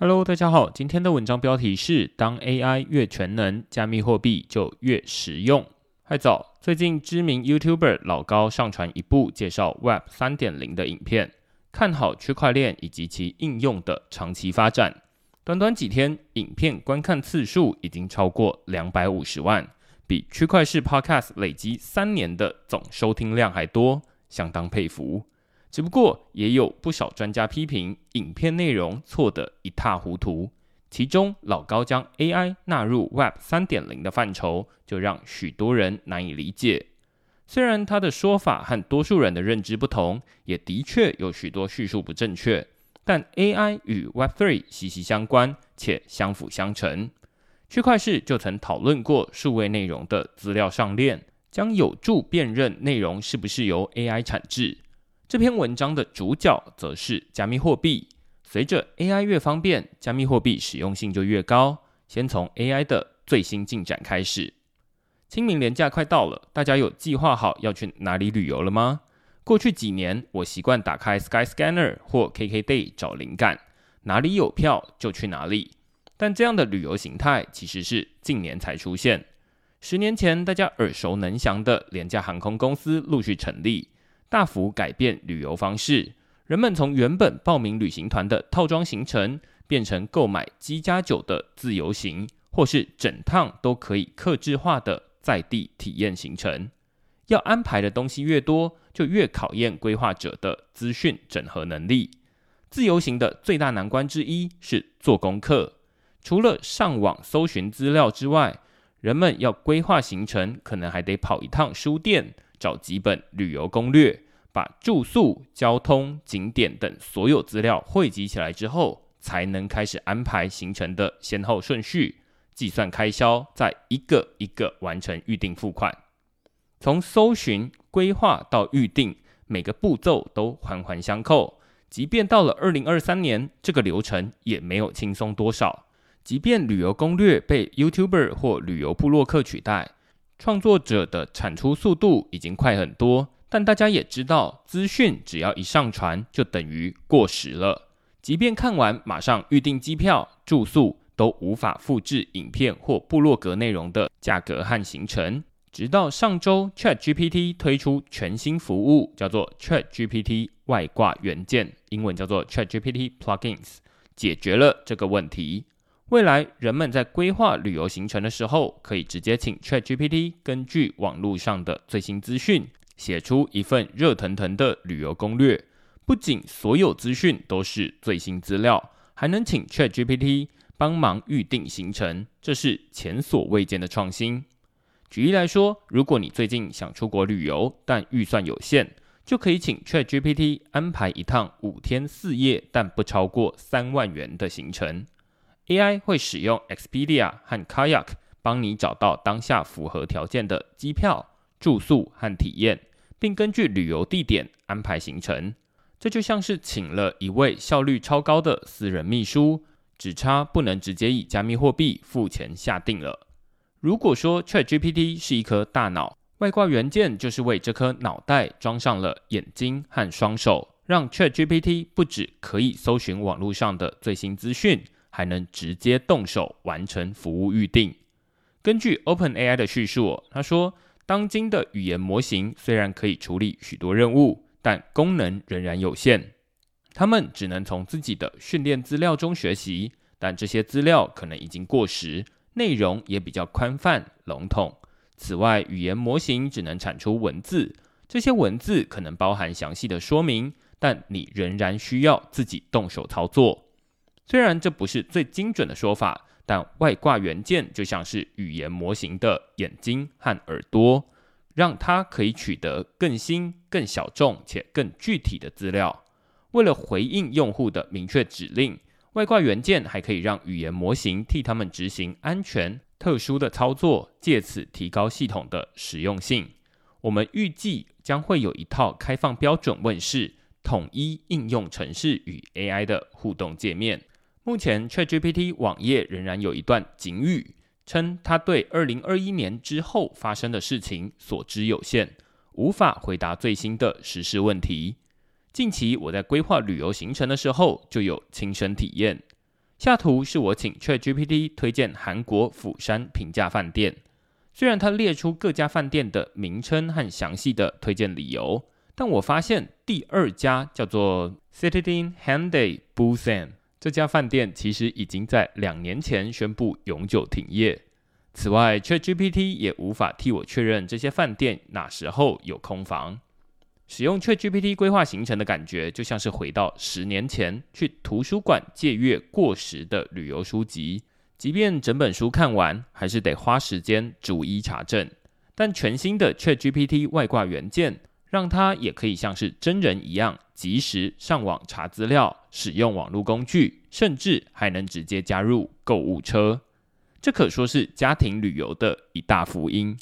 Hello，大家好，今天的文章标题是：当 AI 越全能，加密货币就越实用。嗨早，最近知名 YouTuber 老高上传一部介绍 Web 三点零的影片，看好区块链以及其应用的长期发展。短短几天，影片观看次数已经超过两百五十万，比区块式 Podcast 累积三年的总收听量还多，相当佩服。只不过也有不少专家批评影片内容错得一塌糊涂，其中老高将 AI 纳入 Web 三点零的范畴，就让许多人难以理解。虽然他的说法和多数人的认知不同，也的确有许多叙述不正确，但 AI 与 Web Three 息息相关且相辅相成。区块市就曾讨论过数位内容的资料上链，将有助辨认内容是不是由 AI 产制。这篇文章的主角则是加密货币。随着 AI 越方便，加密货币使用性就越高。先从 AI 的最新进展开始。清明年假快到了，大家有计划好要去哪里旅游了吗？过去几年，我习惯打开 Skyscanner 或 KKday 找灵感，哪里有票就去哪里。但这样的旅游形态其实是近年才出现。十年前，大家耳熟能详的廉价航空公司陆续成立。大幅改变旅游方式，人们从原本报名旅行团的套装行程，变成购买机加酒的自由行，或是整趟都可以克制化的在地体验行程。要安排的东西越多，就越考验规划者的资讯整合能力。自由行的最大难关之一是做功课，除了上网搜寻资料之外，人们要规划行程，可能还得跑一趟书店。找几本旅游攻略，把住宿、交通、景点等所有资料汇集起来之后，才能开始安排行程的先后顺序，计算开销，再一个一个完成预定付款。从搜寻、规划到预定，每个步骤都环环相扣。即便到了二零二三年，这个流程也没有轻松多少。即便旅游攻略被 YouTuber 或旅游部落客取代。创作者的产出速度已经快很多，但大家也知道，资讯只要一上传就等于过时了。即便看完马上预订机票、住宿，都无法复制影片或部落格内容的价格和行程。直到上周，ChatGPT 推出全新服务，叫做 ChatGPT 外挂元件，英文叫做 ChatGPT Plugins，解决了这个问题。未来人们在规划旅游行程的时候，可以直接请 ChatGPT 根据网络上的最新资讯，写出一份热腾腾的旅游攻略。不仅所有资讯都是最新资料，还能请 ChatGPT 帮忙预定行程，这是前所未见的创新。举例来说，如果你最近想出国旅游，但预算有限，就可以请 ChatGPT 安排一趟五天四夜，但不超过三万元的行程。AI 会使用 Expedia 和 Kayak 帮你找到当下符合条件的机票、住宿和体验，并根据旅游地点安排行程。这就像是请了一位效率超高的私人秘书，只差不能直接以加密货币付钱下定了。如果说 ChatGPT 是一颗大脑，外挂元件就是为这颗脑袋装上了眼睛和双手，让 ChatGPT 不止可以搜寻网络上的最新资讯。还能直接动手完成服务预定。根据 OpenAI 的叙述，他说，当今的语言模型虽然可以处理许多任务，但功能仍然有限。他们只能从自己的训练资料中学习，但这些资料可能已经过时，内容也比较宽泛笼统。此外，语言模型只能产出文字，这些文字可能包含详细的说明，但你仍然需要自己动手操作。虽然这不是最精准的说法，但外挂元件就像是语言模型的眼睛和耳朵，让它可以取得更新、更小众且更具体的资料。为了回应用户的明确指令，外挂元件还可以让语言模型替他们执行安全、特殊的操作，借此提高系统的实用性。我们预计将会有一套开放标准问世，统一应用程式与 AI 的互动界面。目前，ChatGPT 网页仍然有一段警语，称它对二零二一年之后发生的事情所知有限，无法回答最新的实事问题。近期我在规划旅游行程的时候，就有亲身体验。下图是我请 ChatGPT 推荐韩国釜山平价饭店。虽然它列出各家饭店的名称和详细的推荐理由，但我发现第二家叫做 Citadine Handay Busan 这家饭店其实已经在两年前宣布永久停业。此外，ChatGPT 也无法替我确认这些饭店哪时候有空房。使用 ChatGPT 规划行程的感觉，就像是回到十年前去图书馆借阅过时的旅游书籍。即便整本书看完，还是得花时间逐一查证。但全新的 ChatGPT 外挂元件，让它也可以像是真人一样，及时上网查资料，使用网络工具，甚至还能直接加入购物车。这可说是家庭旅游的一大福音。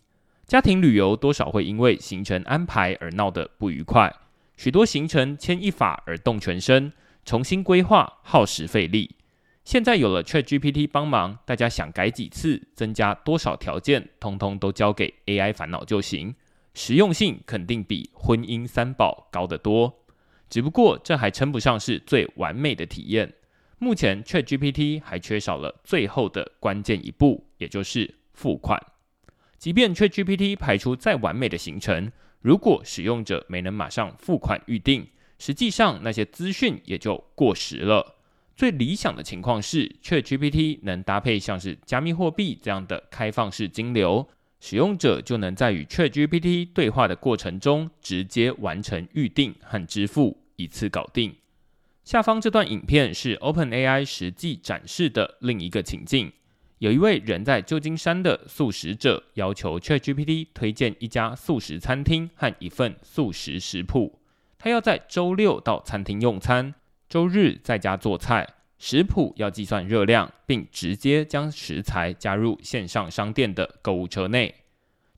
家庭旅游多少会因为行程安排而闹得不愉快，许多行程牵一发而动全身，重新规划耗时费力。现在有了 ChatGPT 帮忙，大家想改几次、增加多少条件，通通都交给 AI 烦恼就行，实用性肯定比婚姻三宝高得多。只不过这还称不上是最完美的体验。目前 ChatGPT 还缺少了最后的关键一步，也就是付款。即便 ChatGPT 排出再完美的行程，如果使用者没能马上付款预定，实际上那些资讯也就过时了。最理想的情况是，ChatGPT 能搭配像是加密货币这样的开放式金流，使用者就能在与 ChatGPT 对话的过程中直接完成预订和支付，一次搞定。下方这段影片是 OpenAI 实际展示的另一个情境，有一位人在旧金山的素食者要求 ChatGPT 推荐一家素食餐厅和一份素食食谱，他要在周六到餐厅用餐。周日在家做菜，食谱要计算热量，并直接将食材加入线上商店的购物车内。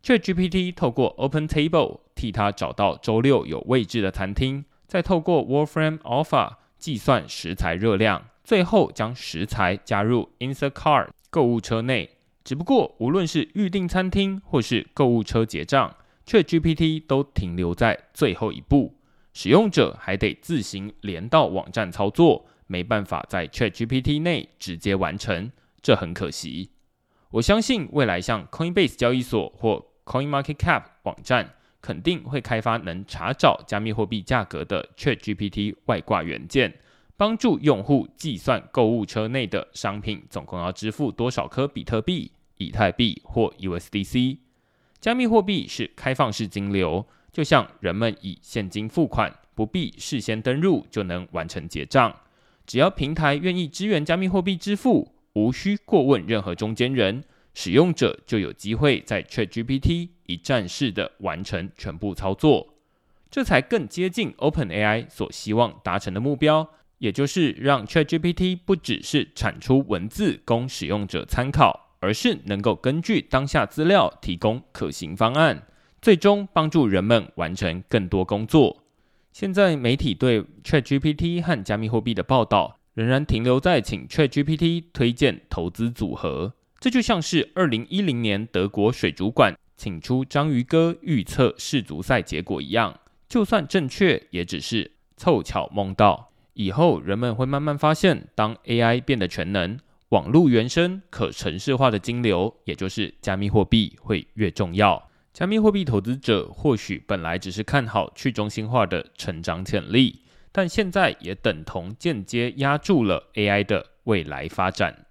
ChatGPT 透过 OpenTable 替他找到周六有位置的餐厅，再透过 Wolfram Alpha 计算食材热量，最后将食材加入 Instacart 购物车内。只不过，无论是预订餐厅或是购物车结账，ChatGPT 都停留在最后一步。使用者还得自行连到网站操作，没办法在 ChatGPT 内直接完成，这很可惜。我相信未来像 Coinbase 交易所或 CoinMarketCap 网站，肯定会开发能查找加密货币价格的 ChatGPT 外挂元件，帮助用户计算购物车内的商品总共要支付多少颗比特币、以太币或 USDC。加密货币是开放式金流。就像人们以现金付款，不必事先登入就能完成结账，只要平台愿意支援加密货币支付，无需过问任何中间人，使用者就有机会在 ChatGPT 一站式的完成全部操作，这才更接近 OpenAI 所希望达成的目标，也就是让 ChatGPT 不只是产出文字供使用者参考，而是能够根据当下资料提供可行方案。最终帮助人们完成更多工作。现在媒体对 ChatGPT 和加密货币的报道仍然停留在请 ChatGPT 推荐投资组合，这就像是二零一零年德国水族馆请出章鱼哥预测世足赛结果一样。就算正确，也只是凑巧梦到。以后人们会慢慢发现，当 AI 变得全能，网络原生可程式化的金流，也就是加密货币会越重要。加密货币投资者或许本来只是看好去中心化的成长潜力，但现在也等同间接压住了 AI 的未来发展。